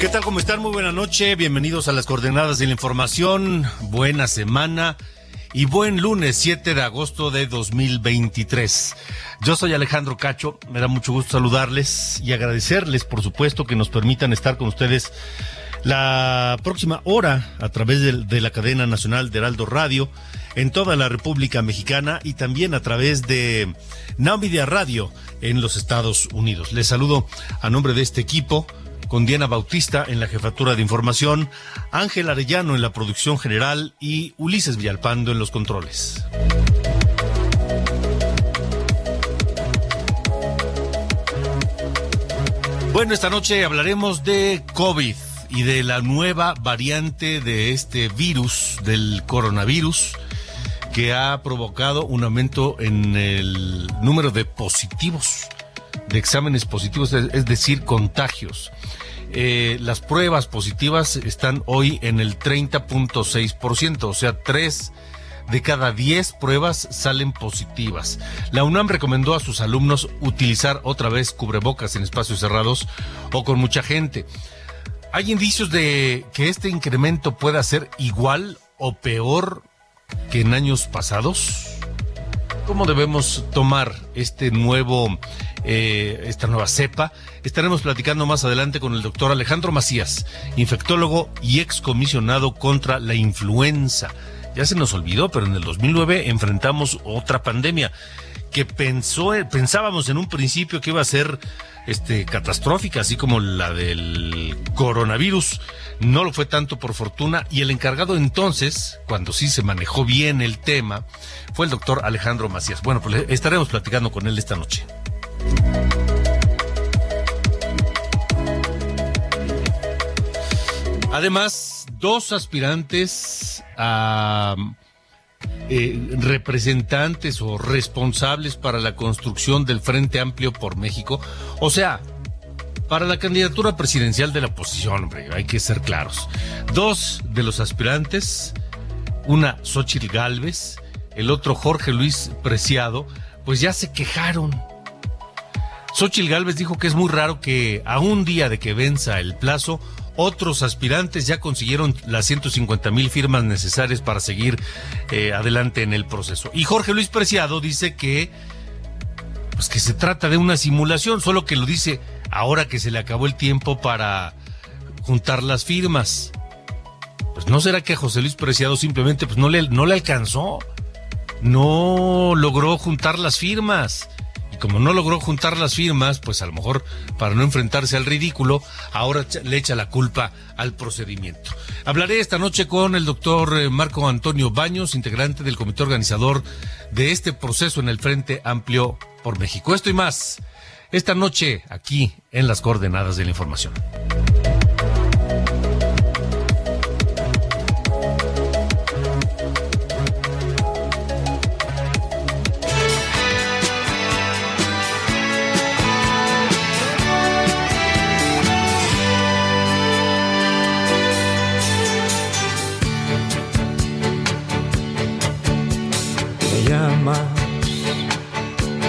¿Qué tal? ¿Cómo están? Muy buena noche. Bienvenidos a las coordenadas de la información. Buena semana y buen lunes 7 de agosto de 2023. Yo soy Alejandro Cacho. Me da mucho gusto saludarles y agradecerles, por supuesto, que nos permitan estar con ustedes la próxima hora a través de, la cadena nacional de Heraldo Radio en toda la República Mexicana y también a través de Now Radio en los Estados Unidos. Les saludo a nombre de este equipo con Diana Bautista en la jefatura de información, Ángel Arellano en la producción general y Ulises Villalpando en los controles. Bueno, esta noche hablaremos de COVID y de la nueva variante de este virus, del coronavirus, que ha provocado un aumento en el número de positivos, de exámenes positivos, es decir, contagios. Eh, las pruebas positivas están hoy en el 30.6%, o sea, tres de cada 10 pruebas salen positivas. La UNAM recomendó a sus alumnos utilizar otra vez cubrebocas en espacios cerrados o con mucha gente. ¿Hay indicios de que este incremento pueda ser igual o peor que en años pasados? ¿Cómo debemos tomar este nuevo, eh, esta nueva cepa? Estaremos platicando más adelante con el doctor Alejandro Macías, infectólogo y excomisionado contra la influenza. Ya se nos olvidó, pero en el 2009 enfrentamos otra pandemia que pensó, pensábamos en un principio que iba a ser este, catastrófica, así como la del coronavirus. No lo fue tanto por fortuna y el encargado entonces, cuando sí se manejó bien el tema, fue el doctor Alejandro Macías. Bueno, pues estaremos platicando con él esta noche. Además, dos aspirantes a eh, representantes o responsables para la construcción del Frente Amplio por México, o sea, para la candidatura presidencial de la oposición, hombre, hay que ser claros. Dos de los aspirantes, una Xochitl Galvez, el otro Jorge Luis Preciado, pues ya se quejaron. Xochitl Galvez dijo que es muy raro que a un día de que venza el plazo, otros aspirantes ya consiguieron las 150 mil firmas necesarias para seguir eh, adelante en el proceso. Y Jorge Luis Preciado dice que, pues que se trata de una simulación, solo que lo dice ahora que se le acabó el tiempo para juntar las firmas. Pues no será que José Luis Preciado simplemente pues no le, no le alcanzó, no logró juntar las firmas como no logró juntar las firmas, pues a lo mejor para no enfrentarse al ridículo, ahora le echa la culpa al procedimiento. Hablaré esta noche con el doctor eh, Marco Antonio Baños, integrante del comité organizador de este proceso en el Frente Amplio por México. Esto y más, esta noche aquí en las coordenadas de la información.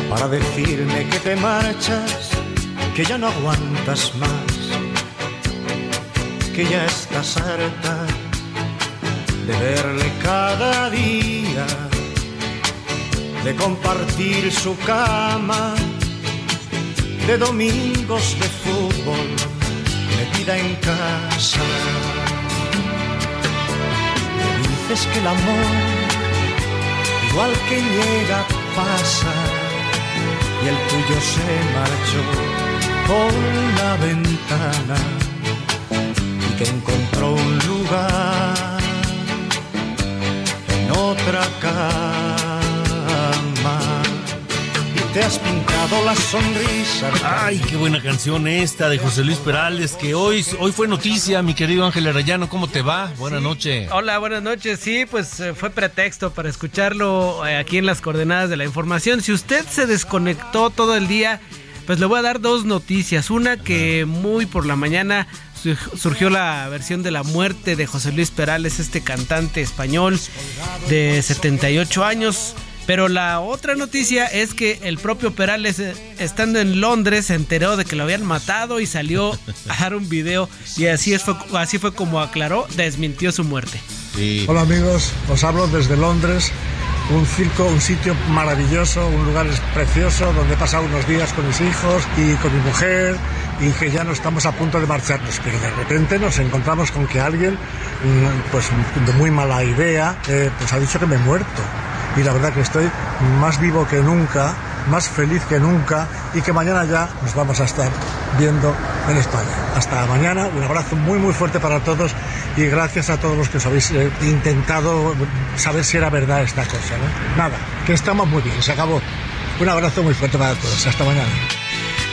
Para decirme que te marchas, que ya no aguantas más que ya estás harta de verle cada día, de compartir su cama, de domingos de fútbol metida en casa. Dices que el amor, que llega, pasa y el tuyo se marchó por la ventana y que encontró un lugar en otra cama y te has pintado la sonrisa. Ay, qué buena canción esta de José Luis Perales, que hoy, hoy fue noticia, mi querido Ángel Arayano, ¿cómo te va? Buenas noches. Hola, buenas noches. Sí, pues eh, fue pretexto para escucharlo eh, aquí en las coordenadas de la información. Si usted se desconectó todo el día, pues le voy a dar dos noticias. Una que muy por la mañana su- surgió la versión de la muerte de José Luis Perales, este cantante español de 78 años. Pero la otra noticia es que el propio Perales, eh, estando en Londres, se enteró de que lo habían matado y salió a dar un video. Y así, es, fue, así fue como aclaró, desmintió su muerte. Sí. Hola amigos, os hablo desde Londres, un circo, un sitio maravilloso, un lugar precioso donde he pasado unos días con mis hijos y con mi mujer y que ya no estamos a punto de marcharnos, pero de repente nos encontramos con que alguien, mm, pues de muy mala idea, eh, pues ha dicho que me he muerto. Y la verdad que estoy más vivo que nunca, más feliz que nunca y que mañana ya nos vamos a estar viendo en España. Hasta mañana, un abrazo muy muy fuerte para todos y gracias a todos los que os habéis eh, intentado saber si era verdad esta cosa. ¿no? Nada, que estamos muy bien, se acabó. Un abrazo muy fuerte para todos, hasta mañana.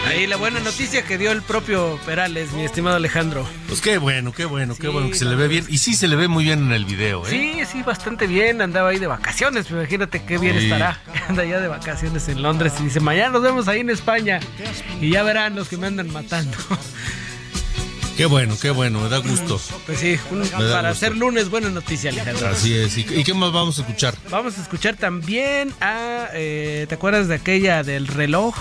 Ahí la buena noticia que dio el propio Perales, mi estimado Alejandro. Pues qué bueno, qué bueno, qué bueno que se le ve bien. Y sí se le ve muy bien en el video, ¿eh? Sí, sí, bastante bien. Andaba ahí de vacaciones. Imagínate qué bien Sí. estará. Anda ya de vacaciones en Londres y dice, mañana nos vemos ahí en España. Y ya verán los que me andan matando. Qué bueno, qué bueno, me da gusto. Pues sí, un- para gusto. hacer lunes, buena noticia, Alejandro. Así es. ¿Y, y qué más vamos a escuchar? Vamos a escuchar también a. eh, ¿Te acuerdas de aquella del reloj?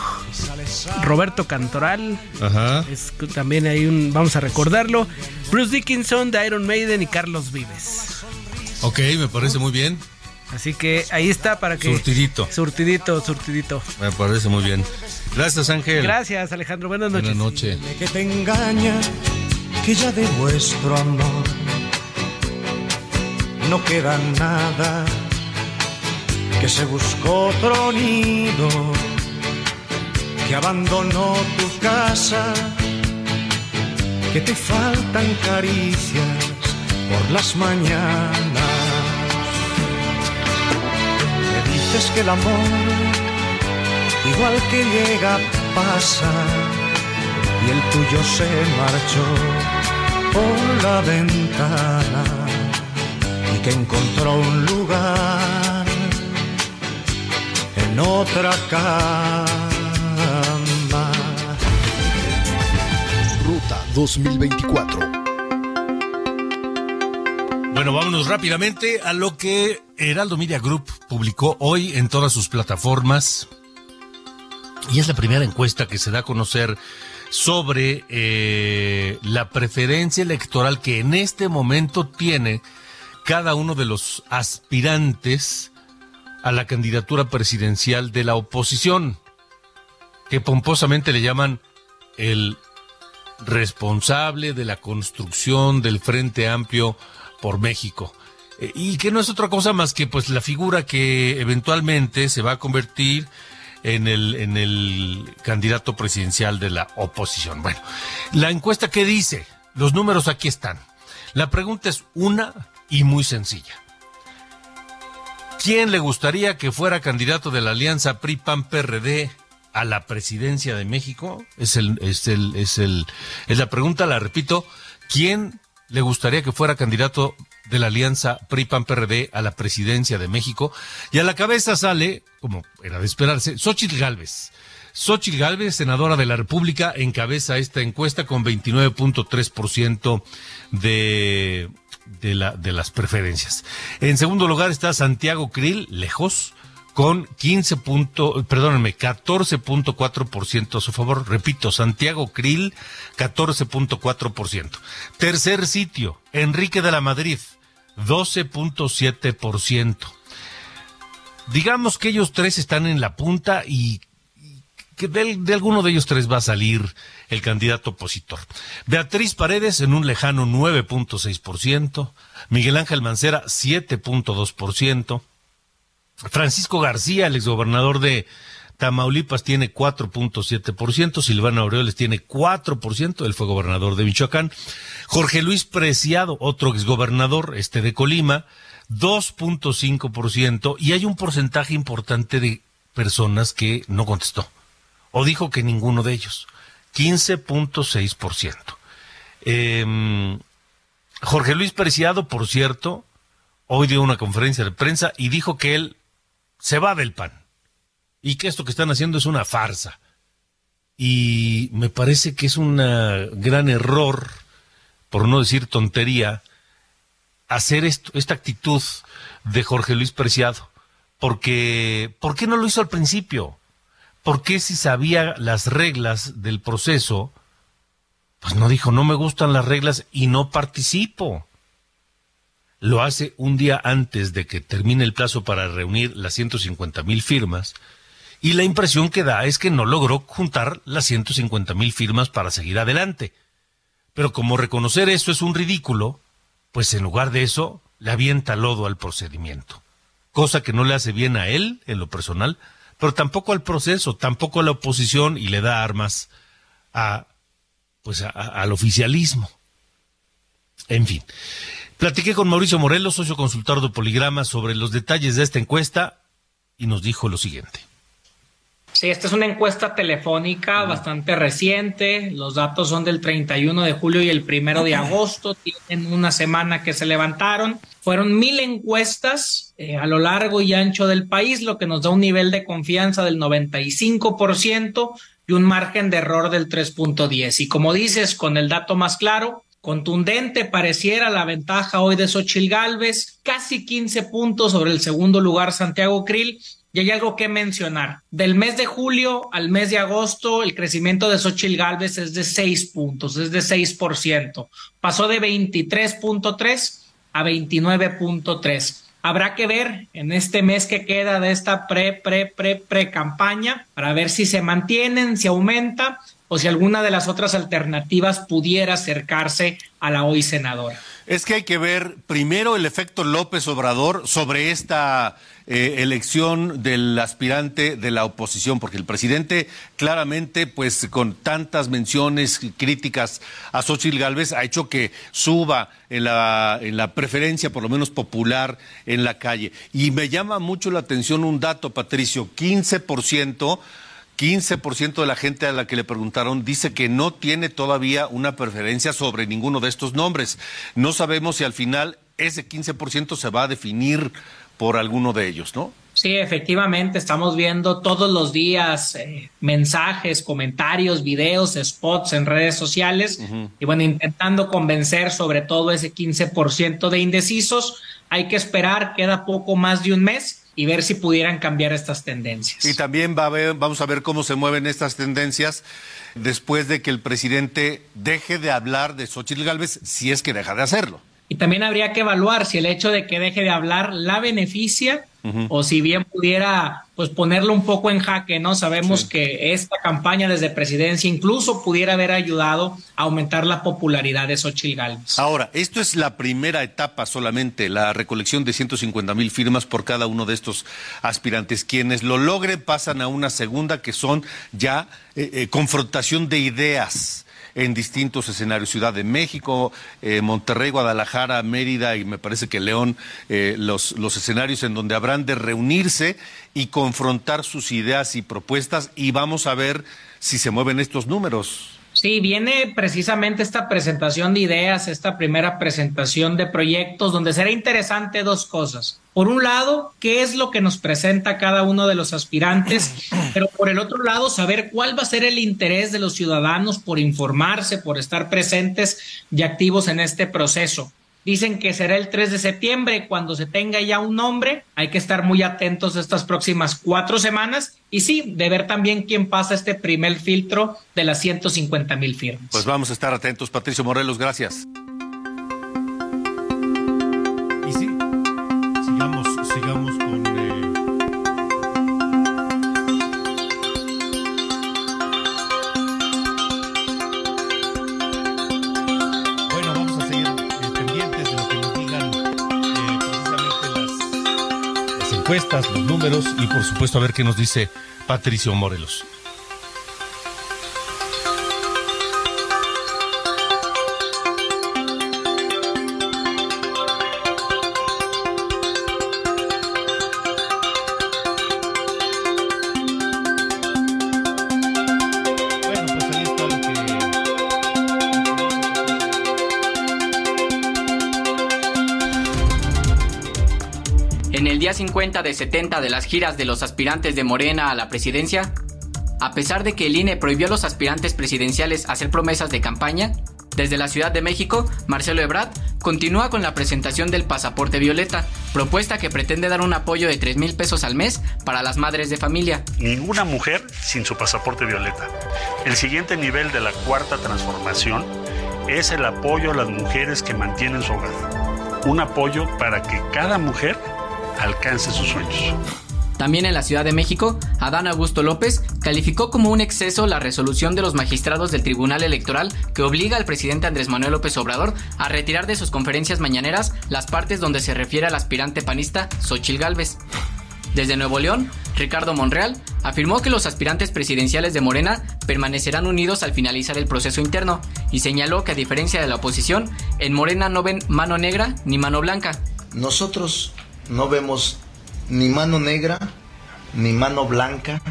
Roberto Cantoral. Ajá. Es también hay un. Vamos a recordarlo. Bruce Dickinson de Iron Maiden y Carlos Vives. Ok, me parece muy bien. Así que ahí está para que. Surtidito. Surtidito, surtidito. Me parece muy bien. Gracias, Ángel. Gracias, Alejandro. Buenas noches. Buenas noches. que te engaña, que ya de vuestro amor no queda nada, que se buscó otro nido, que abandonó tu casa, que te faltan caricias por las mañanas. Dices que el amor, igual que llega, pasa y el tuyo se marchó por la ventana y que encontró un lugar en otra cama. Ruta 2024. Bueno, vámonos rápidamente a lo que Heraldo Media Group publicó hoy en todas sus plataformas. Y es la primera encuesta que se da a conocer sobre eh, la preferencia electoral que en este momento tiene cada uno de los aspirantes a la candidatura presidencial de la oposición, que pomposamente le llaman el responsable de la construcción del Frente Amplio por México. Eh, y que no es otra cosa más que pues la figura que eventualmente se va a convertir en el, en el candidato presidencial de la oposición. Bueno, la encuesta que dice, los números aquí están. La pregunta es una y muy sencilla. ¿Quién le gustaría que fuera candidato de la alianza PRI-PAN-PRD a la presidencia de México? Es el, es el, es el, es la pregunta, la repito. ¿Quién le gustaría que fuera candidato de la alianza PRI-PAN-PRD a la presidencia de México? Y a la cabeza sale, como era de esperarse, Xochitl Gálvez. Xochitl Gálvez, senadora de la República, encabeza esta encuesta con 29.3% de, de, de las preferencias. En segundo lugar está Santiago Krill, lejos, con 15 punto, perdónenme, 14.4% a su favor. Repito, Santiago Krill, 14.4%. Tercer sitio, Enrique de la Madrid, 12.7%. Digamos que ellos tres están en la punta y que de, de, alguno de ellos tres va a salir el candidato opositor. Beatriz Paredes en un lejano 9.6%, Miguel Ángel Mancera 7.2%, Francisco García, el exgobernador de Tamaulipas, tiene 4.7%, Silvana Aureoles tiene 4%, él fue gobernador de Michoacán, Jorge Luis Preciado, otro exgobernador este de Colima, 2.5%, y hay un porcentaje importante de personas que no contestó, o dijo que ninguno de ellos, 15.6%. Eh, Jorge Luis Preciado, por cierto, hoy dio una conferencia de prensa y dijo que él se va del PAN y que esto que están haciendo es una farsa. Y me parece que es un gran error, por no decir tontería, hacer esto, esta actitud de Jorge Luis Preciado. Porque, ¿por qué no lo hizo al principio? ¿Por qué si sabía las reglas del proceso, pues no dijo, no me gustan las reglas y no participo? lo hace un día antes de que termine el plazo para reunir las 150 mil firmas, y la impresión que da es que no logró juntar las 150 mil firmas para seguir adelante. Pero como reconocer eso es un ridículo, pues en lugar de eso le avienta lodo al procedimiento, cosa que no le hace bien a él en lo personal, pero tampoco al proceso, tampoco a la oposición y le da armas a pues al oficialismo. En fin, Platiqué con Mauricio Morelos, socio consultor de Poligrama, sobre los detalles de esta encuesta y nos dijo lo siguiente. Sí, esta es una encuesta telefónica bastante reciente. Los datos son del 31 de julio y el 1 de agosto. Tienen una semana que se levantaron. Fueron mil encuestas eh, a lo largo y ancho del país, lo que nos da un nivel de confianza del 95% y un margen de error del 3.10. Y como dices, con el dato más claro, Contundente pareciera la ventaja hoy de Xochil Gálvez, casi 15 puntos sobre el segundo lugar Santiago Krill. Y hay algo que mencionar. Del mes de julio al mes de agosto, el crecimiento de Xochil Gálvez es de 6 puntos, es de 6%. Pasó de 23.3 a 29.3. Habrá que ver en este mes que queda de esta pre, pre, pre, pre campaña para ver si se mantienen, si aumenta o si alguna de las otras alternativas pudiera acercarse a la hoy senadora. Es que hay que ver primero el efecto López Obrador sobre esta eh, elección del aspirante de la oposición, porque el presidente claramente, pues con tantas menciones críticas a Xochitl Gálvez, ha hecho que suba en la, en la preferencia, por lo menos popular, en la calle. Y me llama mucho la atención un dato, Patricio, 15 por ciento 15% de la gente a la que le preguntaron dice que no tiene todavía una preferencia sobre ninguno de estos nombres. No sabemos si al final ese 15% se va a definir por alguno de ellos, ¿no? Sí, efectivamente, estamos viendo todos los días eh, mensajes, comentarios, videos, spots en redes sociales uh -huh. y bueno, intentando convencer sobre todo ese 15% de indecisos. Hay que esperar, queda poco más de un mes y ver si pudieran cambiar estas tendencias. Y también va a ver, vamos a ver cómo se mueven estas tendencias después de que el presidente deje de hablar de Xochitl Gálvez, si es que deja de hacerlo. Y también habría que evaluar si el hecho de que deje de hablar la beneficia uh -huh. o si bien pudiera pues ponerlo un poco en jaque, ¿no? Sabemos sí. que esta campaña desde presidencia incluso pudiera haber ayudado a aumentar la popularidad de Xochitl Gálvez. Ahora, esto es la primera etapa solamente, la recolección de 150 mil firmas por cada uno de estos aspirantes. Quienes lo logren pasan a una segunda que son ya eh, eh, confrontación de ideas en distintos escenarios, Ciudad de México, eh, Monterrey, Guadalajara, Mérida y me parece que León, eh, los, los escenarios en donde habrán de reunirse y confrontar sus ideas y propuestas y vamos a ver si se mueven estos números. Sí, viene precisamente esta presentación de ideas, esta primera presentación de proyectos, donde será interesante dos cosas. Por un lado, qué es lo que nos presenta cada uno de los aspirantes, pero por el otro lado, saber cuál va a ser el interés de los ciudadanos por informarse, por estar presentes y activos en este proceso. Dicen que será el 3 de septiembre cuando se tenga ya un nombre. Hay que estar muy atentos estas próximas cuatro semanas y sí, de ver también quién pasa este primer filtro de las 150 mil firmas. Pues vamos a estar atentos. Patricio Morelos, gracias. Sigamos, con... Eh... Bueno, vamos a seguir eh, pendientes de lo que nos digan eh, precisamente las, las encuestas, los números y por supuesto a ver qué nos dice Patricio Morelos. 50 de 70 de las giras de los aspirantes de Morena a la presidencia, a pesar de que el INE prohibió a los aspirantes presidenciales hacer promesas de campaña, desde la Ciudad de México, Marcelo Ebrard continúa con la presentación del pasaporte violeta, propuesta que pretende dar un apoyo de 3 mil pesos al mes para las madres de familia. Ninguna mujer sin su pasaporte violeta. El siguiente nivel de la cuarta transformación es el apoyo a las mujeres que mantienen su hogar. Un apoyo para que cada mujer alcance sus sueños. También en la Ciudad de México, Adán Augusto López calificó como un exceso la resolución de los magistrados del Tribunal Electoral que obliga al presidente Andrés Manuel López Obrador a retirar de sus conferencias mañaneras las partes donde se refiere al aspirante panista Xochil Gálvez. Desde Nuevo León, Ricardo Monreal afirmó que los aspirantes presidenciales de Morena permanecerán unidos al finalizar el proceso interno y señaló que a diferencia de la oposición, en Morena no ven mano negra ni mano blanca. Nosotros no vemos ni mano negra, ni mano blanca,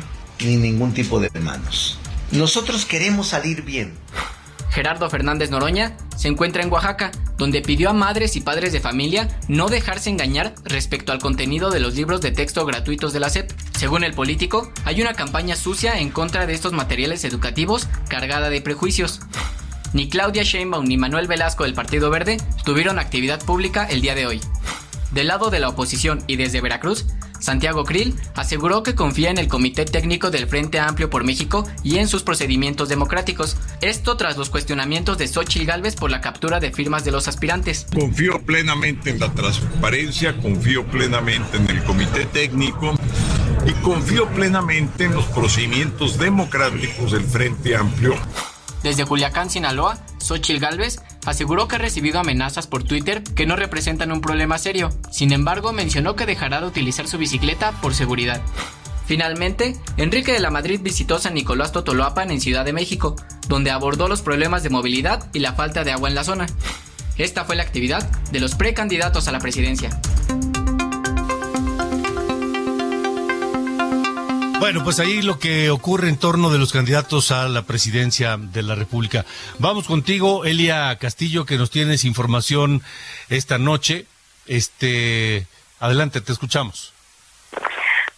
ni ningún tipo de manos. Nosotros queremos salir bien. Gerardo Fernández Noroña se encuentra en Oaxaca, donde pidió a madres y padres de familia no dejarse engañar respecto al contenido de los libros de texto gratuitos de la SEP. Según el político, hay una campaña sucia en contra de estos materiales educativos cargada de prejuicios. Ni Claudia Sheinbaum ni Manuel Velasco del Partido Verde tuvieron actividad pública el día de hoy. Del lado de la oposición y desde Veracruz, Santiago Krill aseguró que confía en el Comité Técnico del Frente Amplio por México y en sus procedimientos democráticos. Esto tras los cuestionamientos de Xochitl Gálvez por la captura de firmas de los aspirantes. Confío plenamente en la transparencia, confío plenamente en el Comité Técnico y confío plenamente en los procedimientos democráticos del Frente Amplio. Desde Culiacán, Sinaloa, Xochitl Gálvez aseguró que ha recibido amenazas por Twitter que no representan un problema serio. Sin embargo, mencionó que dejará de utilizar su bicicleta por seguridad. Finalmente, Enrique de la Madrid visitó San Nicolás Totoloapan en Ciudad de México, donde abordó los problemas de movilidad y la falta de agua en la zona. Esta fue la actividad de los precandidatos a la presidencia. Bueno, pues ahí lo que ocurre en torno de los candidatos a la presidencia de la República. Vamos contigo, Elia Castillo, que nos tienes información esta noche. Este, adelante, te escuchamos.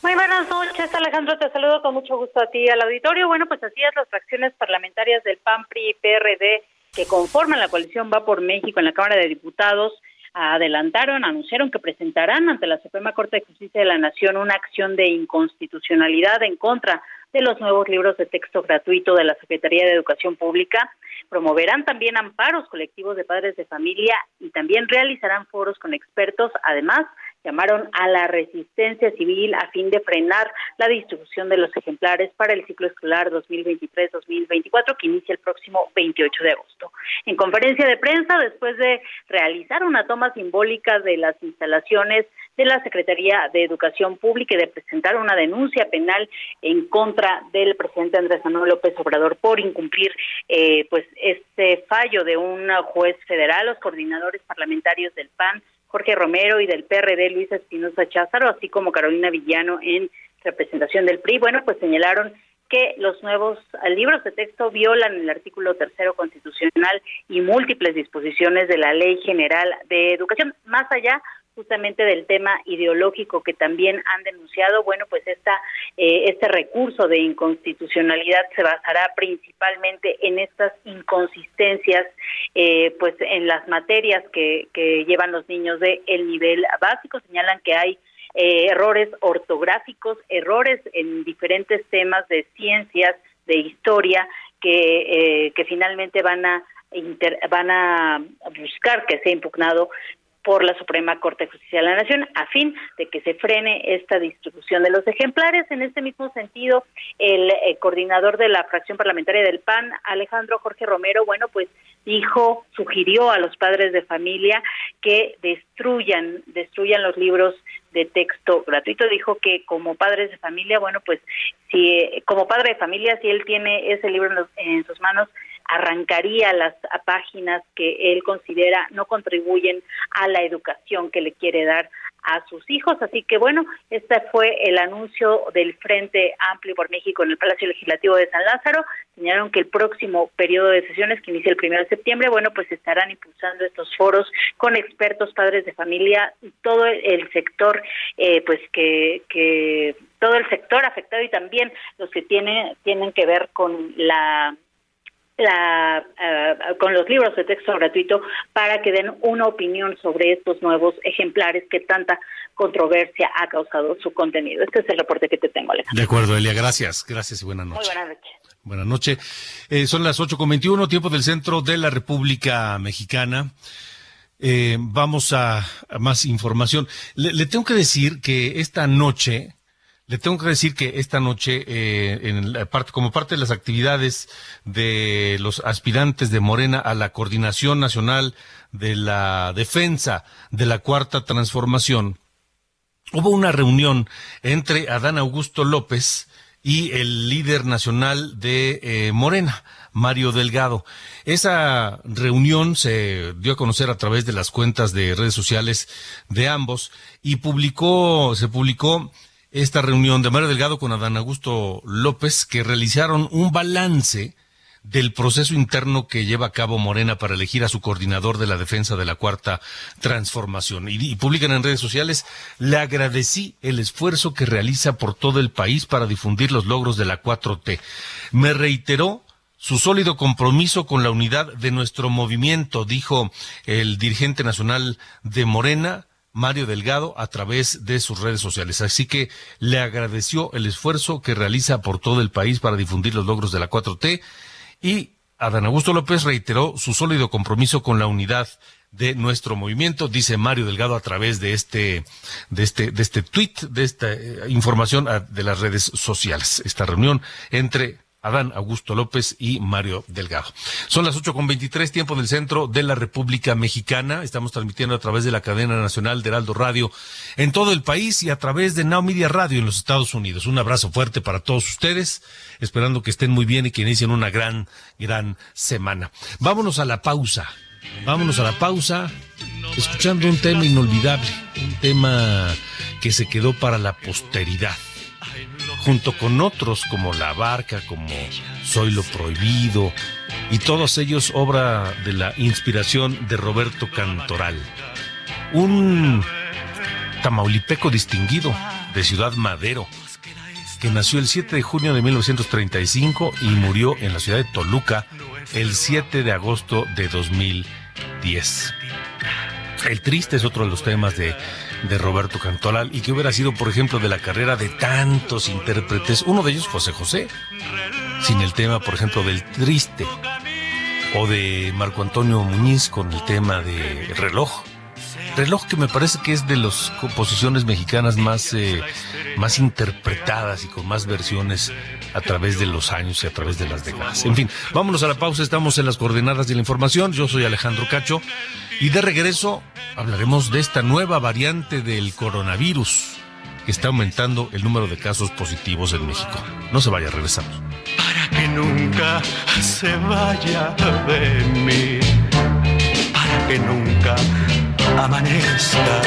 Muy buenas noches, Alejandro. Te saludo con mucho gusto a ti al auditorio. Bueno, pues así es, las fracciones parlamentarias del PAN, PRI y PRD que conforman la coalición Va por México en la Cámara de Diputados adelantaron, anunciaron que presentarán ante la Suprema Corte de Justicia de la Nación una acción de inconstitucionalidad en contra de los nuevos libros de texto gratuito de la Secretaría de Educación Pública. Promoverán también amparos colectivos de padres de familia y también realizarán foros con expertos. Además, llamaron a la resistencia civil a fin de frenar la distribución de los ejemplares para el ciclo escolar 2023-2024 que inicia el próximo 28 de agosto. En conferencia de prensa, después de realizar una toma simbólica de las instalaciones de la Secretaría de Educación Pública y de presentar una denuncia penal en contra del presidente Andrés Manuel López Obrador por incumplir eh, pues este fallo de un juez federal, los coordinadores parlamentarios del PAN Jorge Romero y del PRD Luis Espinosa Cházaro, así como Carolina Villano en representación del PRI, bueno, pues señalaron que los nuevos libros de texto violan el artículo tercero constitucional y múltiples disposiciones de la Ley General de Educación. Más allá, justamente del tema ideológico que también han denunciado, bueno, pues esta, eh, este recurso de inconstitucionalidad se basará principalmente en estas inconsistencias, eh, pues en las materias que, que llevan los niños de el nivel básico. Señalan que hay eh, errores ortográficos, errores en diferentes temas de ciencias, de historia, que, que finalmente van a van a buscar que sea impugnado por la Suprema Corte de Justicia de la Nación a fin de que se frene esta distribución de los ejemplares. En este mismo sentido, el, eh, coordinador de la fracción parlamentaria del PAN, Alejandro Jorge Romero, bueno, pues dijo, sugirió a los padres de familia que destruyan, destruyan los libros de texto gratuito. Dijo que como padres de familia, bueno, pues si como padre de familia, si él tiene ese libro en sus manos, arrancaría las páginas que él considera no contribuyen a la educación que le quiere dar a sus hijos. Así que bueno, este fue el anuncio del Frente Amplio por México en el Palacio Legislativo de San Lázaro. Señalaron que el próximo periodo de sesiones, que inicia el primero de septiembre, bueno, pues estarán impulsando estos foros con expertos, padres de familia, y todo el sector, eh, pues que, que todo el sector afectado y también los que tienen, tienen que ver con la la, eh, con los libros de texto gratuito para que den una opinión sobre estos nuevos ejemplares que tanta controversia ha causado su contenido. Este es el reporte que te tengo, Alejandro. De acuerdo, Elia, gracias. Gracias y buenas noches. Muy buenas noches. Buenas noches. Eh, son las 8.21, tiempo del centro de la República Mexicana. Eh, vamos a, más información. le tengo que decir que esta noche le tengo que decir que esta noche, eh, en la parte, como parte de las actividades de los aspirantes de Morena a la Coordinación Nacional de la Defensa de la Cuarta Transformación, hubo una reunión entre Adán Augusto López y el líder nacional de eh, Morena, Mario Delgado. Esa reunión se dio a conocer a través de las cuentas de redes sociales de ambos y publicó, se publicó esta reunión de Mario Delgado con Adán Augusto López, que realizaron un balance del proceso interno que lleva a cabo Morena para elegir a su coordinador de la defensa de la cuarta transformación. Y, publican en redes sociales, le agradecí el esfuerzo que realiza por todo el país para difundir los logros de la 4T. Me reiteró su sólido compromiso con la unidad de nuestro movimiento, dijo el dirigente nacional de Morena, Mario Delgado a través de sus redes sociales. Así que le agradeció el esfuerzo que realiza por todo el país para difundir los logros de la 4T y Adán Augusto López reiteró su sólido compromiso con la unidad de nuestro movimiento, dice Mario Delgado a través de este, de este, de este tweet, de esta eh, información de las redes sociales. Esta reunión entre Adán Augusto López y Mario Delgado. Son las ocho con veintitrés, tiempo del centro de la República Mexicana. Estamos transmitiendo a través de la cadena nacional de Heraldo Radio en todo el país y a través de Now Media Radio en los Estados Unidos. Un abrazo fuerte para todos ustedes, esperando que estén muy bien y que inicien una gran, gran semana. Vámonos a la pausa. Vámonos a la pausa escuchando un tema inolvidable, un tema que se quedó para la posteridad junto con otros como La Barca, como Soy lo Prohibido, y todos ellos obra de la inspiración de Roberto Cantoral, un tamaulipeco distinguido de Ciudad Madero, que nació el 7 de junio de 1935 y murió en la ciudad de Toluca el 7 de agosto de 2010. El triste es otro de los temas de de Roberto Cantoral y que hubiera sido, por ejemplo, de la carrera de tantos intérpretes, uno de ellos José José, sin el tema, por ejemplo, del triste, o de Marco Antonio Muñiz con el tema de reloj. Reloj que me parece que es de las composiciones mexicanas más, eh, más interpretadas y con más versiones a través de los años y a través de las décadas. En fin, vámonos a la pausa, estamos en las coordenadas de la información. Yo soy Alejandro Cacho y de regreso hablaremos de esta nueva variante del coronavirus que está aumentando el número de casos positivos en México. No se vaya, regresamos. Para que nunca se vaya de mí, para que nunca amanezca.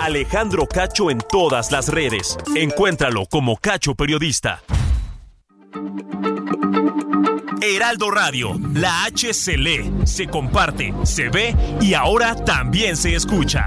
Alejandro Cacho en todas las redes. Encuéntralo como Cacho Periodista. Heraldo Radio, la H se lee, se comparte, se ve y ahora también se escucha.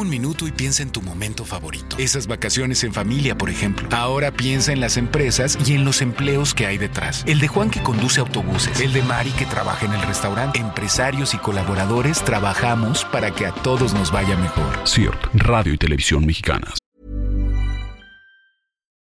Un minuto y piensa en tu momento favorito. Esas vacaciones en familia, por ejemplo. Ahora piensa en las empresas y en los empleos que hay detrás. El de Juan que conduce autobuses. El de Mari que trabaja en el restaurante. Empresarios y colaboradores trabajamos para que a todos nos vaya mejor. CIRT, Radio y Televisión Mexicanas.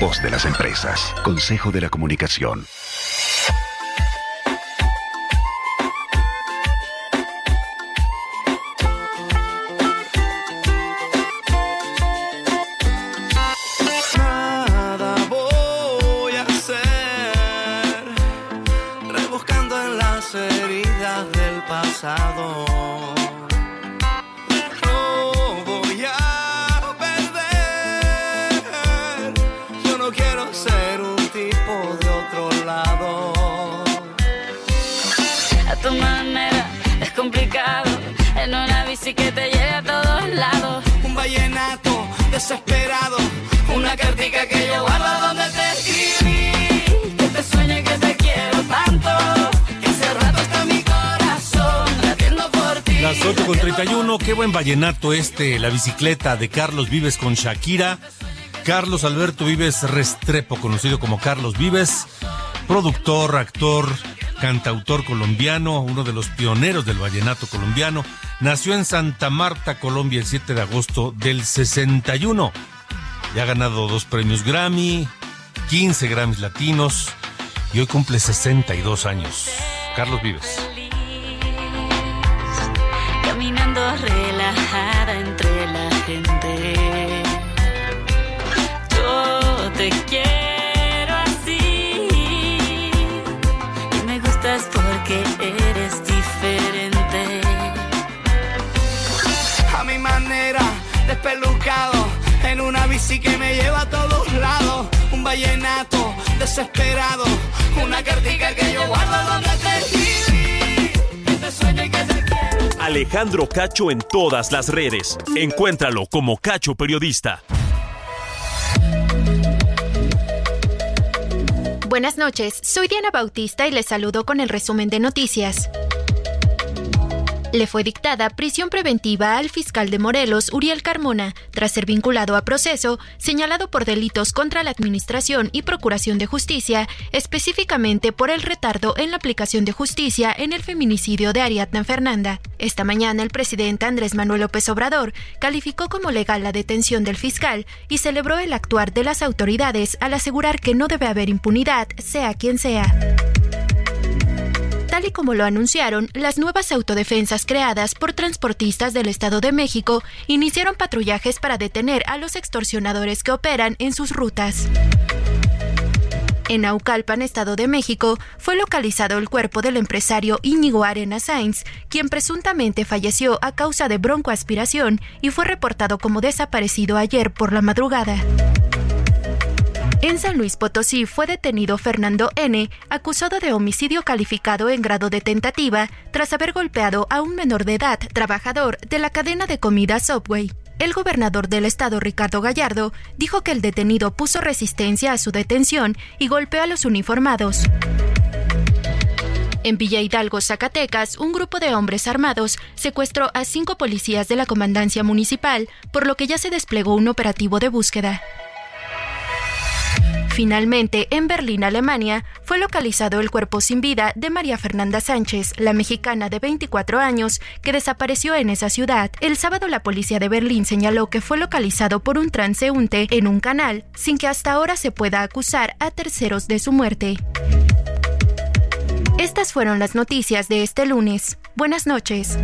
Voz de las empresas. Consejo de la comunicación. Nada que te lleve a todos lados. Un vallenato desesperado, una cartica que yo guardo donde te escribí. Que te sueñe que te quiero tanto. Que hace rato está mi corazón latiendo por ti. Las 8 con 31, qué buen vallenato este, la bicicleta de Carlos Vives con Shakira. Carlos Alberto Vives Restrepo, conocido como Carlos Vives, productor, actor, cantautor colombiano, uno de los pioneros del vallenato colombiano. Nació en Santa Marta, Colombia, el 7 de agosto del 61. Ya ha ganado dos premios Grammy, 15 Grammys latinos y hoy cumple 62 años. Carlos Vives. Que me lleva a todos lados. Un vallenato desesperado, una cartica que yo guardo donde te escribí. Que te sueño y que te quiero. Alejandro Cacho en todas las redes. Encuéntralo como Cacho Periodista. Buenas noches, soy Diana Bautista y les saludo con el resumen de noticias. Le fue dictada prisión preventiva al fiscal de Morelos, Uriel Carmona, tras ser vinculado a proceso, señalado por delitos contra la Administración y Procuración de Justicia, específicamente por el retardo en la aplicación de justicia en el feminicidio de Ariadna Fernanda. Esta mañana el presidente Andrés Manuel López Obrador calificó como legal la detención del fiscal y celebró el actuar de las autoridades al asegurar que no debe haber impunidad, sea quien sea. Tal y como lo anunciaron, las nuevas autodefensas creadas por transportistas del Estado de México iniciaron patrullajes para detener a los extorsionadores que operan en sus rutas. En Naucalpan, Estado de México, fue localizado el cuerpo del empresario Íñigo Arena Sainz, quien presuntamente falleció a causa de broncoaspiración y fue reportado como desaparecido ayer por la madrugada. En San Luis Potosí fue detenido Fernando N., acusado de homicidio calificado en grado de tentativa tras haber golpeado a un menor de edad trabajador de la cadena de comida Subway. El gobernador del estado, Ricardo Gallardo, dijo que el detenido puso resistencia a su detención y golpeó a los uniformados. En Villa Hidalgo, Zacatecas, un grupo de hombres armados secuestró a cinco policías de la comandancia municipal, por lo que ya se desplegó un operativo de búsqueda. Finalmente, en Berlín, Alemania, fue localizado el cuerpo sin vida de María Fernanda Sánchez, la mexicana de 24 años, que desapareció en esa ciudad. El sábado la policía de Berlín señaló que fue localizado por un transeúnte en un canal, sin que hasta ahora se pueda acusar a terceros de su muerte. Estas fueron las noticias de este lunes. Buenas noches.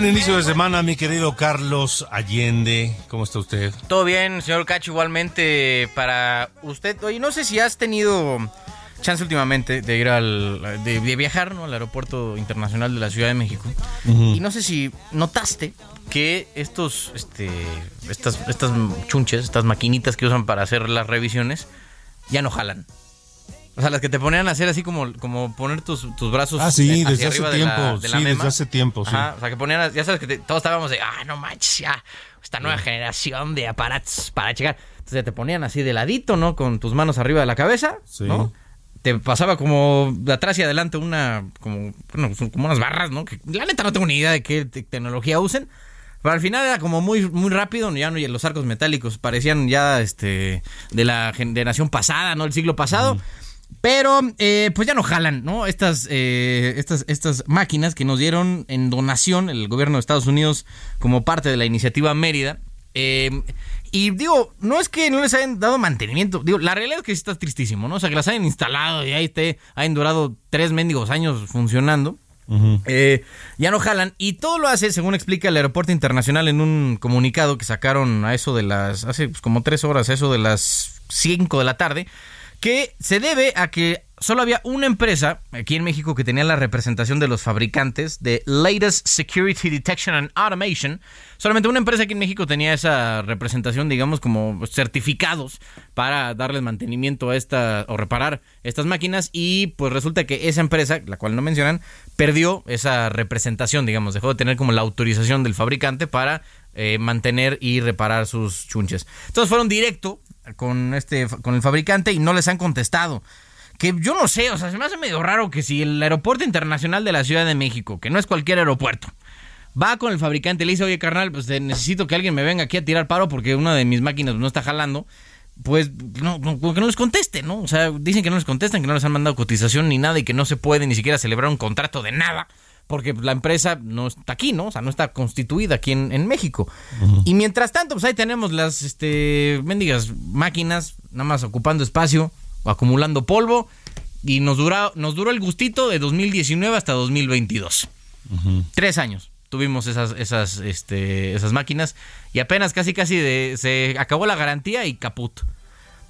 Buen inicio de semana, mi querido Carlos Allende. ¿Cómo está usted? Todo bien, señor Cacho, igualmente para usted. Oye, no sé si has tenido chance últimamente de ir al. de, de viajar ¿no? al aeropuerto internacional de la Ciudad de México. Y no sé si notaste que estos. este. estas, estas chunches, estas maquinitas que usan para hacer las revisiones, ya no jalan. O sea, las que te ponían a hacer así como, como poner tus, tus brazos Ah, sí, hacia desde hace arriba de la- tiempo, de la sí, desde hace tiempo, sí. Ajá, o sea, que ponían, ya sabes que te- todos estábamos de, ah, no manches, ya, esta nueva generación de aparatos para checar. Entonces te ponían así de ladito, ¿no? Con tus manos arriba de la cabeza, Sí. ¿no? Te pasaba como de atrás y adelante una, como, bueno, como unas barras, ¿no? Que la neta no tengo ni idea de qué te- tecnología usen. Pero al final era como muy, muy rápido, ya no, y los arcos metálicos parecían ya este de la generación pasada, ¿no? El siglo pasado. Pero, eh, pues ya no jalan, ¿no? Estas, eh, estas, estas máquinas que nos dieron en donación el gobierno de Estados Unidos como parte de la iniciativa Mérida. Eh, y digo, no es que no les hayan dado mantenimiento. Digo, la realidad es que sí está tristísimo, ¿no? O sea, que las hayan instalado y ahí te hayan durado tres mendigos años funcionando. Eh, ya no jalan y todo lo hace, según explica el aeropuerto internacional en un comunicado que sacaron a eso de las, hace pues, como tres horas, a eso de las 5 de la tarde, que se debe a que solo había una empresa aquí en México que tenía la representación de los fabricantes de Latest Security Detection and Automation. Solamente una empresa aquí en México tenía esa representación, digamos, como certificados para darles mantenimiento a esta o reparar estas máquinas y pues resulta que esa empresa, la cual no mencionan, perdió esa representación, digamos, dejó de tener como la autorización del fabricante para eh, mantener y reparar sus chunches. Entonces fueron directo con este con el fabricante y no les han contestado. Que yo no sé, o sea, se me hace medio raro que si el aeropuerto internacional de la Ciudad de México, que no es cualquier aeropuerto, va con el fabricante y le dice, oye, carnal, pues necesito que alguien me venga aquí a tirar paro porque una de mis máquinas no está jalando, pues no, no, que no les conteste, ¿no? O sea, dicen que no les contestan, que no les han mandado cotización ni nada y que no se puede ni siquiera celebrar un contrato de nada. Porque la empresa no está aquí, ¿no? O sea, no está constituida aquí en, en México. Y mientras tanto, pues ahí tenemos las este, mendigas máquinas, nada más ocupando espacio, o acumulando polvo. Y nos, dura, nos duró el gustito de 2019 hasta 2022. Tres años tuvimos esas, esas, este, esas máquinas. Y apenas casi, casi de, se acabó la garantía y caput.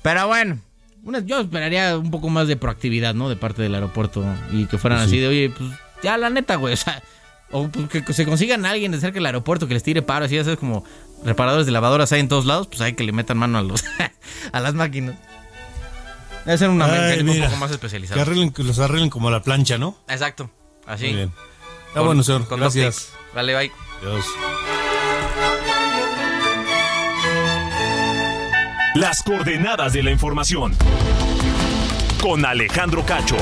Pero bueno, una- yo esperaría un poco más de proactividad, ¿no? De parte del aeropuerto. Y que fueran Pues así sí. de, oye, pues ya la neta, güey. O sea, o pues, que se consigan a alguien de cerca del aeropuerto que les tire paro. Así ya sabes, como reparadores de lavadoras hay en todos lados. Pues hay que le metan mano a, los, a las máquinas. Debe ser una Ay, mecanismo un mira, poco más Que, especializado. arreglen, que los arreglen como la plancha, ¿no? Exacto. Así. Muy bien. Con- bueno, señor. con Gracias. Vale, bye. Adiós. Las coordenadas de la información. Con Alejandro Cacho.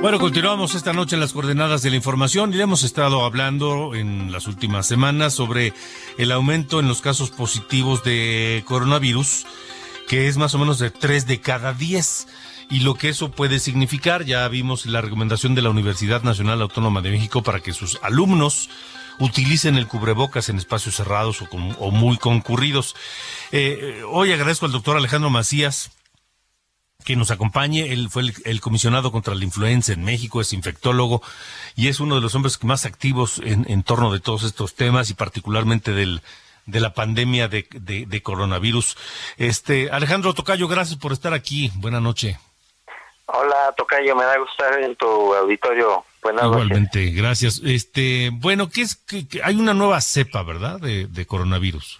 Bueno, continuamos esta noche en las coordenadas de la información y hemos estado hablando en las últimas semanas sobre el aumento en los casos positivos de coronavirus, que es más o menos de 3 de cada 10. Y lo que eso puede significar, ya vimos la recomendación de la Universidad Nacional Autónoma de México para que sus alumnos utilicen el cubrebocas en espacios cerrados o, con- muy concurridos. Eh, hoy agradezco al doctor Alejandro Macías que nos acompañe. Él fue el, el comisionado contra la influenza en México, es infectólogo y es uno de los hombres más activos en, en torno de todos estos temas y particularmente del de la pandemia de, de- de coronavirus. Este Alejandro Tocayo, gracias por estar aquí. Buenas noches. Hola, Tocayo, me da gusto estar en tu auditorio. Buenas noches. Igualmente, gracias. Este, bueno, ¿qué es que, que hay una nueva cepa, verdad, de, de coronavirus?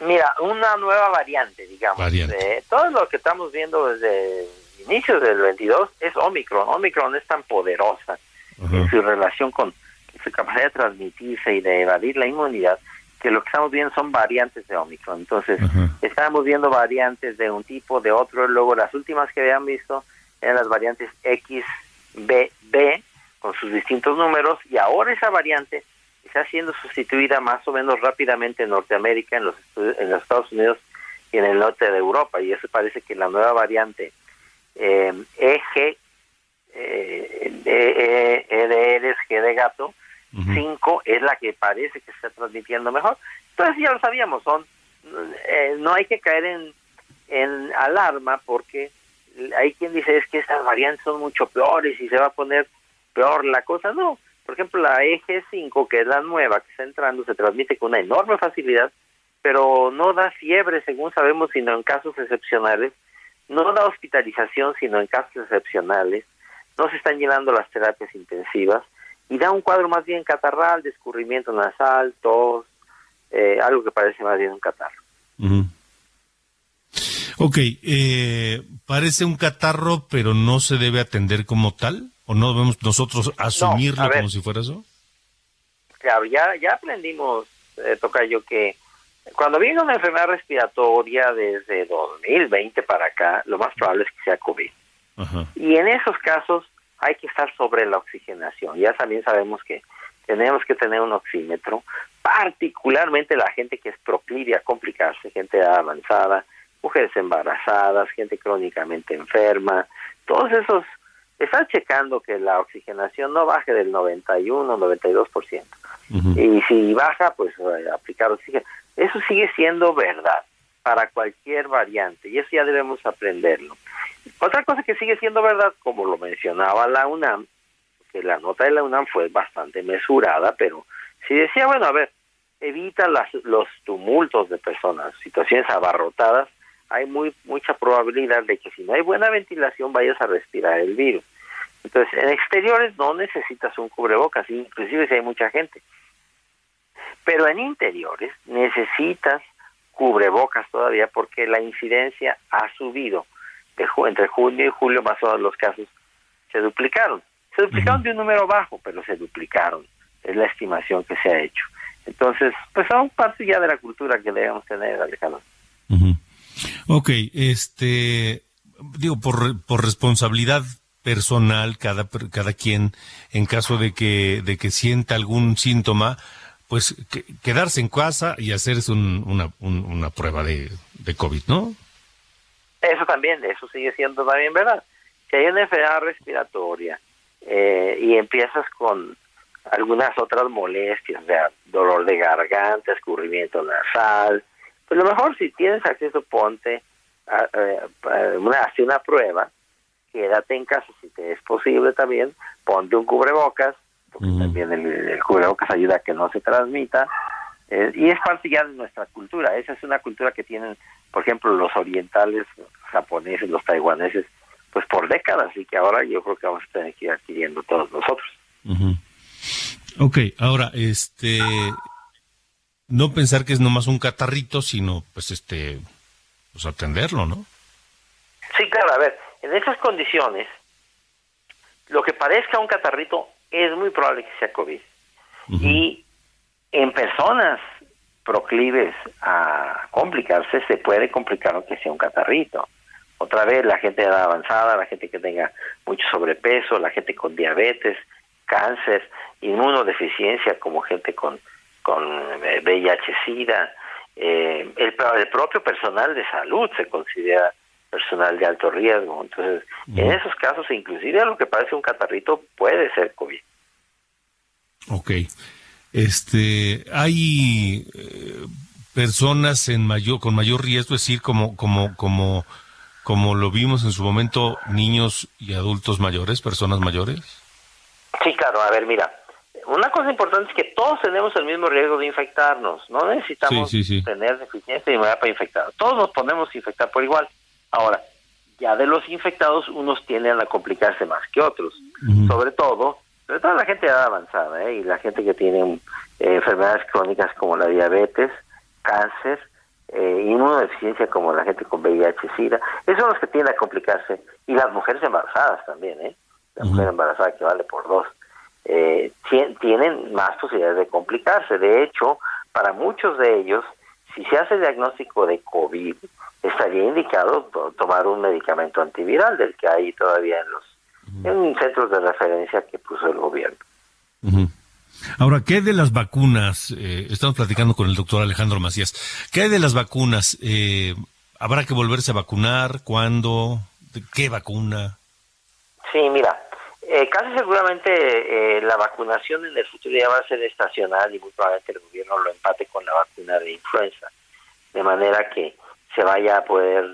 Mira, una nueva variante, digamos. Variante. Eh, todo lo que estamos viendo desde inicios del 22 es Omicron. Omicron es tan poderosa en su relación con su capacidad de transmitirse y de evadir la inmunidad que lo que estamos viendo son variantes de Omicron. Entonces, estamos viendo variantes de un tipo, de otro, luego las últimas que habían visto eran las variantes XBB con sus distintos números y ahora esa variante está siendo sustituida más o menos rápidamente en Norteamérica, en los, en los Estados Unidos y en el norte de Europa. Y eso parece que la nueva variante eh, EG, eh, e, e, de G de gato, 5 es la que parece que está transmitiendo mejor. Entonces ya lo sabíamos, son eh, no hay que caer en, en alarma porque hay quien dice es que estas variantes son mucho peores y se va a poner peor la cosa. No, por ejemplo, la EG5, que es la nueva que está entrando, se transmite con una enorme facilidad, pero no da fiebre, según sabemos, sino en casos excepcionales. No da hospitalización, sino en casos excepcionales. No se están llenando las terapias intensivas y da un cuadro más bien catarral, de nasal, tos, eh, algo que parece más bien un catarro. Ok, eh, parece un catarro, pero no se debe atender como tal, o no debemos nosotros asumirlo como si fuera eso. Claro, ya, ya aprendimos, eh, yo que cuando viene una enfermedad respiratoria desde 2020 para acá, lo más probable es que sea COVID. Y en esos casos hay que estar sobre la oxigenación. Ya también sabemos que tenemos que tener un oxímetro, particularmente la gente que es proclive a complicarse, gente avanzada, mujeres embarazadas, gente crónicamente enferma, todos esos, están checando que la oxigenación no baje del 91, 92%. Y si baja, pues eh, aplicar oxígeno. Eso sigue siendo verdad para cualquier variante y eso ya debemos aprenderlo. Otra cosa que sigue siendo verdad, como lo mencionaba la UNAM, que la nota de la UNAM fue bastante mesurada, pero si decía, bueno, a ver, evita las, los tumultos de personas, situaciones abarrotadas, hay muy mucha probabilidad de que si no hay buena ventilación vayas a respirar el virus. Entonces, en exteriores no necesitas un cubrebocas, inclusive si hay mucha gente. Pero en interiores necesitas cubrebocas todavía porque la incidencia ha subido. De, entre junio y julio más o menos los casos se duplicaron. Se duplicaron de un número bajo, pero se duplicaron. Es la estimación que se ha hecho. Entonces, pues son parte ya de la cultura que debemos tener, Alejandro. Ok, este, digo, por, por responsabilidad personal, cada, cada quien, en caso de que, de que sienta algún síntoma, pues quedarse en casa y hacerse una, una prueba de, COVID, ¿no? Eso también, eso sigue siendo también verdad. Si hay una enfermedad respiratoria eh, y empiezas con algunas otras molestias, o sea, dolor de garganta, escurrimiento nasal, pues lo mejor si tienes acceso, ponte, a, una, hace una prueba, quédate en casa si te es posible también, ponte un cubrebocas, porque también el, cubrebocas ayuda a que no se transmita, eh, y es parte ya de nuestra cultura, esa es una cultura que tienen, por ejemplo, los orientales, los japoneses, los taiwaneses, pues por décadas, y que ahora yo creo que vamos a tener que ir adquiriendo todos nosotros. Ok, ahora, este, no pensar que es nomás un catarrito, sino pues este, pues atenderlo, ¿no? Sí, claro, a ver, en esas condiciones, lo que parezca un catarrito es muy probable que sea COVID. Y en personas proclives a complicarse, se puede complicar que sea un catarrito. Otra vez, la gente de edad avanzada, la gente que tenga mucho sobrepeso, la gente con diabetes, cáncer, inmunodeficiencia, como gente con con VIH-Sida. Eh, el, el, propio personal de salud se considera personal de alto riesgo. Entonces, en esos casos, inclusive lo que parece un catarrito puede ser COVID. Ok. Este, hay eh, personas en mayor, con mayor riesgo, es decir, como, como, como, como lo vimos en su momento, niños y adultos mayores, personas mayores. Sí, claro. A ver, mira, una cosa importante es que todos tenemos el mismo riesgo de infectarnos. No necesitamos tener deficiencia de inmunidad para infectar. Todos nos podemos infectar por igual. Ahora, ya de los infectados, unos tienden a complicarse más que otros. Sobre todo, sobre todo la gente de edad avanzada ¿eh? y la gente que tiene eh, enfermedades crónicas como la diabetes, cáncer, eh, inmunodeficiencia como la gente con VIH-Sida, esos son los que tienden a complicarse. Y las mujeres embarazadas también, ¿eh? La mujer embarazada que vale por dos, eh, tienen más posibilidades de complicarse. De hecho, para muchos de ellos, si se hace diagnóstico de COVID, estaría indicado tomar un medicamento antiviral del que hay todavía en los en centros de referencia que puso el gobierno. Ahora, ¿qué hay de las vacunas? Eh, estamos platicando con el doctor Alejandro Macías. ¿Qué hay de las vacunas? Eh, ¿Habrá que volverse a vacunar? ¿Cuándo? ¿Qué vacuna? Sí, mira, eh, casi seguramente la vacunación en el futuro ya va a ser estacional y muy probablemente el gobierno lo empate con la vacuna de influenza, de manera que se vaya a poder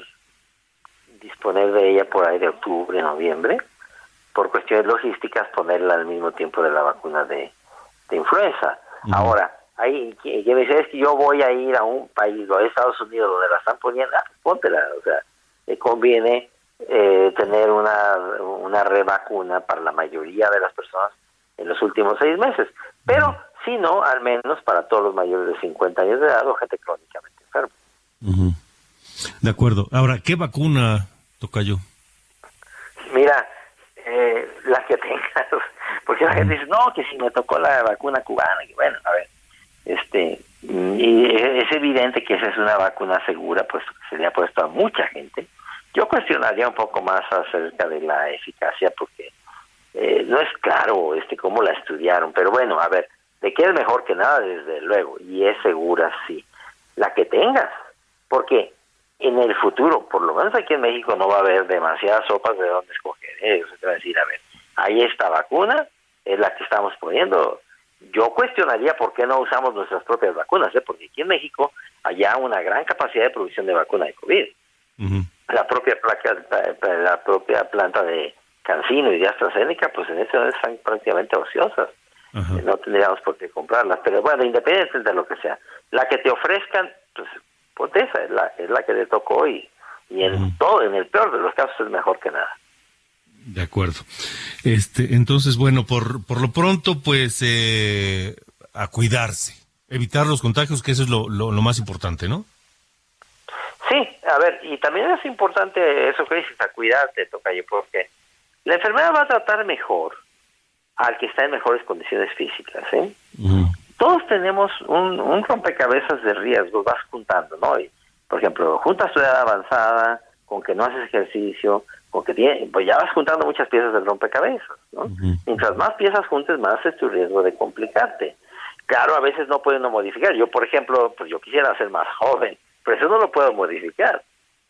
disponer de ella por ahí de octubre, noviembre, por cuestiones logísticas ponerla al mismo tiempo de la vacuna de, influenza. Ahora, ahí que, me dice es que yo voy a ir a un país, a Estados Unidos, donde la están poniendo, ah, póntela, o sea, le conviene eh, tener una, una revacuna para la mayoría de las personas en los últimos seis meses. Pero, si no, al menos para todos los mayores de 50 años de edad o gente crónicamente enferma. De acuerdo. Ahora, ¿qué vacuna, toca yo? Mira, eh, la que tengas, porque la gente dice, no, que si me tocó la vacuna cubana, que bueno, a ver, este, y es evidente que esa es una vacuna segura, pues se le ha puesto a mucha gente. Yo cuestionaría un poco más acerca de la eficacia, porque eh, no es claro este cómo la estudiaron, pero bueno, a ver, de qué es mejor que nada, desde luego, y es segura, sí, la que tengas, porque en el futuro, por lo menos aquí en México no va a haber demasiadas sopas de dónde escoger. ¿eh? Se va a decir, a ver, ahí esta vacuna es la que estamos poniendo. Yo cuestionaría por qué no usamos nuestras propias vacunas, ¿eh? porque aquí en México hay una gran capacidad de producción de vacuna de COVID. La propia placa, la propia planta de Cancino y de AstraZeneca, pues en eso están prácticamente ociosas. No tendríamos por qué comprarlas. Pero bueno, independientemente de lo que sea, la que te ofrezcan, pues pues esa es la, es la que le tocó y, y en todo, en el peor de los casos es mejor que nada. De acuerdo. Este, entonces, bueno, por, por lo pronto, pues, eh, a cuidarse, evitar los contagios, que eso es lo, lo, más importante, ¿no? Sí, a ver, y también es importante eso que dices, a cuidarte, Tocayo, porque la enfermedad va a tratar mejor al que está en mejores condiciones físicas, ¿eh? Todos tenemos un, un rompecabezas de riesgos, vas juntando, ¿no? Y, por ejemplo, juntas tu edad avanzada, con que no haces ejercicio, con que tiene, pues ya vas juntando muchas piezas del rompecabezas, ¿no? Mientras más piezas juntes, más es tu riesgo de complicarte. Claro, a veces no pueden modificar. Yo, por ejemplo, pues yo quisiera ser más joven, pero eso no lo puedo modificar.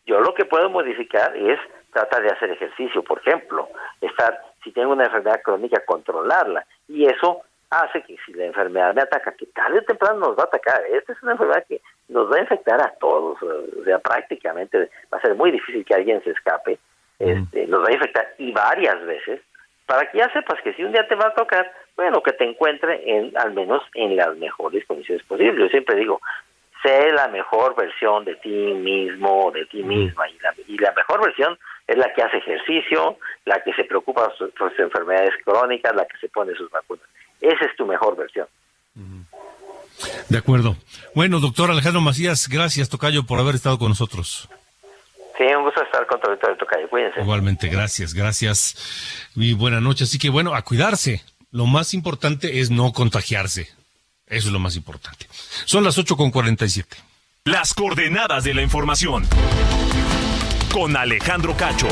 Yo lo que puedo modificar es tratar de hacer ejercicio, por ejemplo, estar, si tengo una enfermedad crónica, controlarla. Y eso hace que si la enfermedad me ataca, que tarde o temprano nos va a atacar. Esta es una enfermedad que nos va a infectar a todos, o sea, prácticamente va a ser muy difícil que alguien se escape, este, nos va a infectar y varias veces, para que ya sepas que si un día te va a tocar, bueno, que te encuentre en, al menos en las mejores condiciones posibles. Yo siempre digo, sé la mejor versión de ti mismo, de ti misma, y la, y la mejor versión es la que hace ejercicio, la que se preocupa por sus enfermedades crónicas, la que se pone sus vacunas. Esa es tu mejor versión. De acuerdo. Bueno, doctor Alejandro Macías, gracias, Tocayo, por haber estado con nosotros. Sí, un gusto estar con todo el Tocayo. Cuídense. Igualmente, gracias, gracias. Y buena noche. Así que, bueno, a cuidarse. Lo más importante es no contagiarse. Eso es lo más importante. Son las 8.47. Las coordenadas de la información. Con Alejandro Cacho.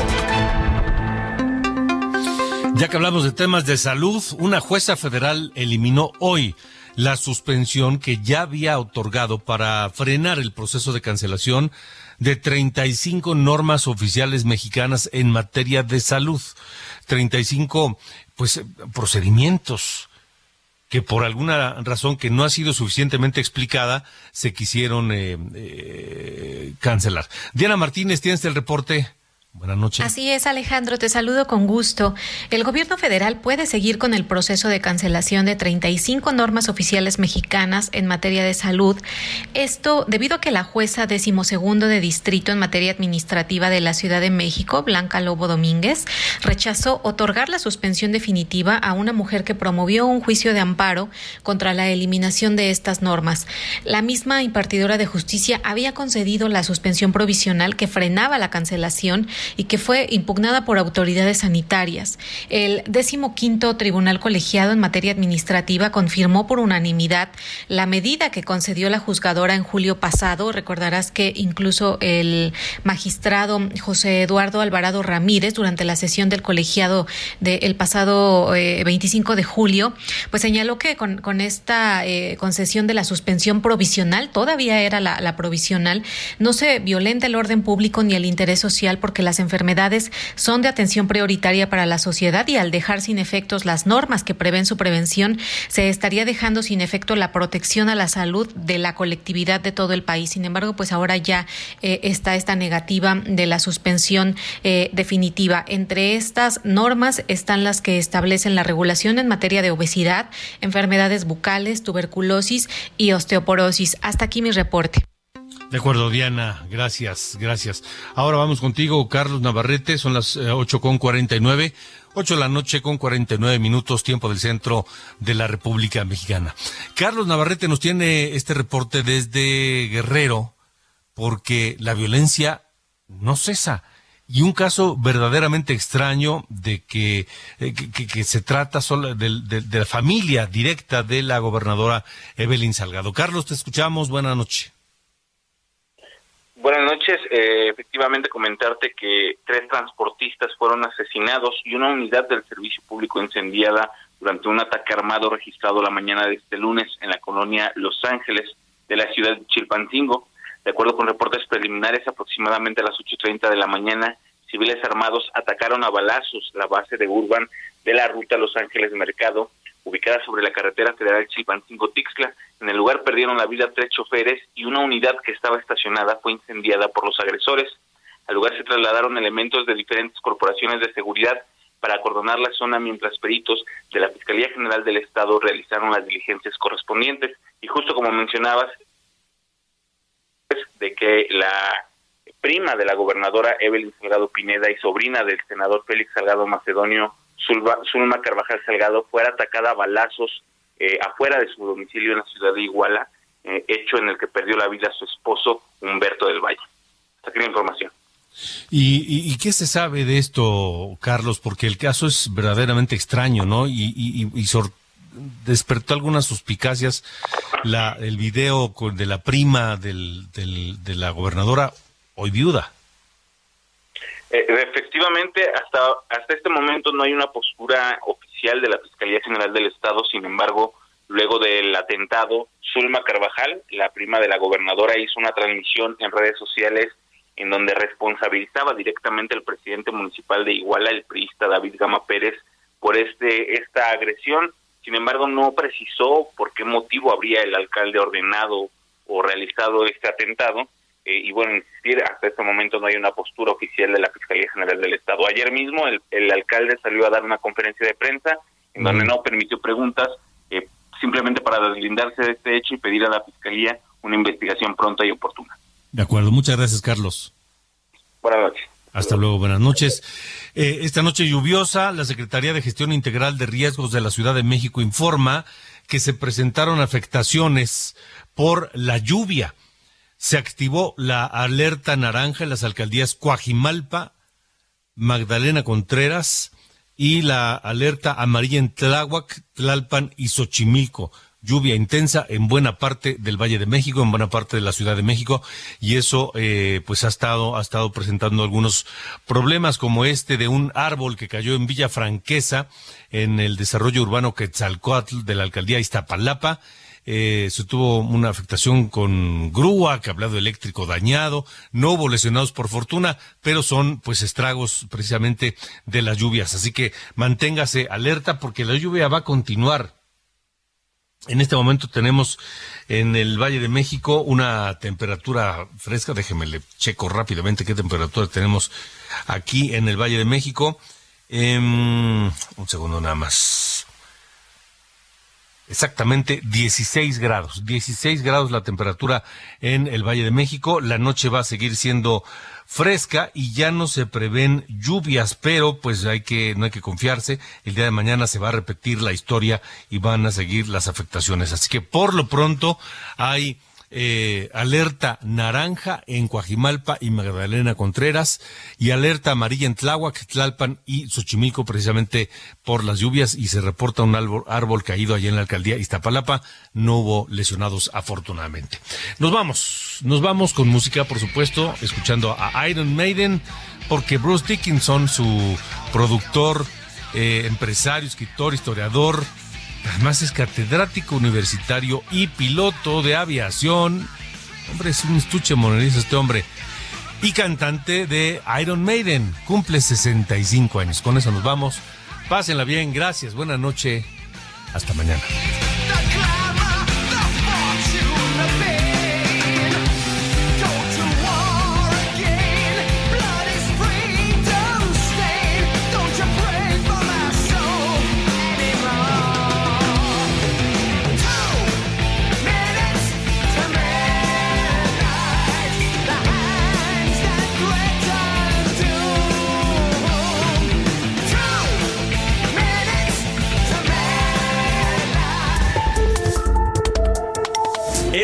Ya que hablamos de temas de salud, una jueza federal eliminó hoy la suspensión que ya había otorgado para frenar el proceso de cancelación de 35 normas oficiales mexicanas en materia de salud. 35 pues procedimientos que por alguna razón que no ha sido suficientemente explicada se quisieron eh, eh, cancelar. Diana Martínez, tienes el reporte. Buenas noches. Así es, Alejandro, te saludo con gusto. El gobierno federal puede seguir con el proceso de cancelación de 35 normas oficiales mexicanas en materia de salud. Esto debido a que la jueza decimosegundo de distrito en materia administrativa de la Ciudad de México, Blanca Lobo Domínguez, rechazó otorgar la suspensión definitiva a una mujer que promovió un juicio de amparo contra la eliminación de estas normas. La misma impartidora de justicia había concedido la suspensión provisional que frenaba la cancelación y que fue impugnada por autoridades sanitarias. El decimoquinto Tribunal Colegiado en materia administrativa confirmó por unanimidad la medida que concedió la juzgadora en julio pasado. Recordarás que incluso el magistrado José Eduardo Alvarado Ramírez, durante la sesión del colegiado del pasado 25 eh, de julio, pues señaló que con, esta eh, concesión de la suspensión provisional, todavía era la, la provisional, no se violenta el orden público ni el interés social porque las enfermedades son de atención prioritaria para la sociedad y al dejar sin efectos las normas que prevén su prevención, se estaría dejando sin efecto la protección a la salud de la colectividad de todo el país. Sin embargo, pues ahora ya eh, está esta negativa de la suspensión eh, definitiva. Entre estas normas están las que establecen la regulación en materia de obesidad, enfermedades bucales, tuberculosis y osteoporosis. Hasta aquí mi reporte. De acuerdo, Diana, gracias, gracias. Ahora vamos contigo, Carlos Navarrete, son las eh, ocho con cuarenta y nueve, ocho de la noche con cuarenta y nueve minutos, tiempo del centro de la República Mexicana. Carlos Navarrete nos tiene este reporte desde Guerrero, porque la violencia no cesa. Y un caso verdaderamente extraño de que, eh, que, se trata solo de, de la familia directa de la gobernadora Evelyn Salgado. Carlos, te escuchamos, buena noche. Buenas noches. Eh, efectivamente, comentarte que tres transportistas fueron asesinados y una unidad del servicio público incendiada durante un ataque armado registrado la mañana de este lunes en la colonia Los Ángeles de la ciudad de Chilpancingo. De acuerdo con reportes preliminares, aproximadamente a las 8.30 de la mañana, civiles armados atacaron a balazos la base de Urban de la ruta Los Ángeles Mercado ubicada sobre la carretera federal Chilpancingo-Tixla. En el lugar perdieron la vida tres choferes y una unidad que estaba estacionada fue incendiada por los agresores. Al lugar se trasladaron elementos de diferentes corporaciones de seguridad para acordonar la zona mientras peritos de la Fiscalía General del Estado realizaron las diligencias correspondientes. Y justo como mencionabas, de que la prima de la gobernadora Evelyn Salgado Pineda y sobrina del senador Félix Salgado Macedonio Zulma Carvajal Salgado fuera atacada a balazos eh, afuera de su domicilio en la ciudad de Iguala, eh, hecho en el que perdió la vida su esposo Humberto del Valle. Hasta aquí la información. ¿Y, qué se sabe de esto, Carlos? Porque el caso es verdaderamente extraño, ¿no? Y, despertó algunas suspicacias el video de la prima de la gobernadora, hoy viuda. Eh, efectivamente, hasta, hasta este momento no hay una postura oficial de la Fiscalía General del Estado, sin embargo, luego del atentado, Zulma Carvajal, la prima de la gobernadora, hizo una transmisión en redes sociales en donde responsabilizaba directamente al presidente municipal de Iguala, el priista David Gama Pérez, por este esta agresión. Sin embargo, no precisó por qué motivo habría el alcalde ordenado o realizado este atentado eh, y bueno, insistir, hasta este momento no hay una postura oficial de la Fiscalía General del Estado. Ayer mismo el, alcalde salió a dar una conferencia de prensa en donde no permitió preguntas, eh, simplemente para deslindarse de este hecho y pedir a la Fiscalía una investigación pronta y oportuna. De acuerdo, muchas gracias Carlos. Buenas noches. Hasta luego, buenas noches. Eh, esta noche lluviosa, la Secretaría de Gestión Integral de Riesgos de la Ciudad de México informa que se presentaron afectaciones por la lluvia se activó la alerta naranja en las alcaldías Coajimalpa, Magdalena Contreras y la alerta amarilla en Tláhuac, Tlalpan y Xochimilco. Lluvia intensa en buena parte del Valle de México, en buena parte de la Ciudad de México, y eso eh, pues ha estado, ha estado presentando algunos problemas como este de un árbol que cayó en Villa Franquesa, en el desarrollo urbano Quetzalcoatl de la alcaldía Iztapalapa, eh, se tuvo una afectación con grúa, cablado eléctrico dañado, no hubo lesionados por fortuna, pero son pues estragos precisamente de las lluvias. Así que manténgase alerta porque la lluvia va a continuar. En este momento tenemos en el Valle de México una temperatura fresca. Déjeme le checo rápidamente qué temperatura tenemos aquí en el Valle de México. Em, un segundo nada más. Exactamente 16 grados. 16 grados la temperatura en el Valle de México. La noche va a seguir siendo fresca y ya no se prevén lluvias, pero pues hay que no hay que confiarse. El día de mañana se va a repetir la historia y van a seguir las afectaciones. Así que por lo pronto hay eh, alerta naranja en Coajimalpa y Magdalena Contreras y alerta amarilla en Tláhuac, Tlalpan y Xochimilco precisamente por las lluvias y se reporta un árbol, caído allí en la alcaldía Iztapalapa. No hubo lesionados afortunadamente. Nos vamos, nos vamos con música por supuesto, escuchando a Iron Maiden porque Bruce Dickinson, su productor, eh, empresario, escritor, historiador, Además es catedrático universitario y piloto de aviación. Hombre, es un estuche monedizo este hombre. Y cantante de Iron Maiden. Cumple 65 años. Con eso nos vamos. Pásenla bien. Gracias. Buena noche. Hasta mañana.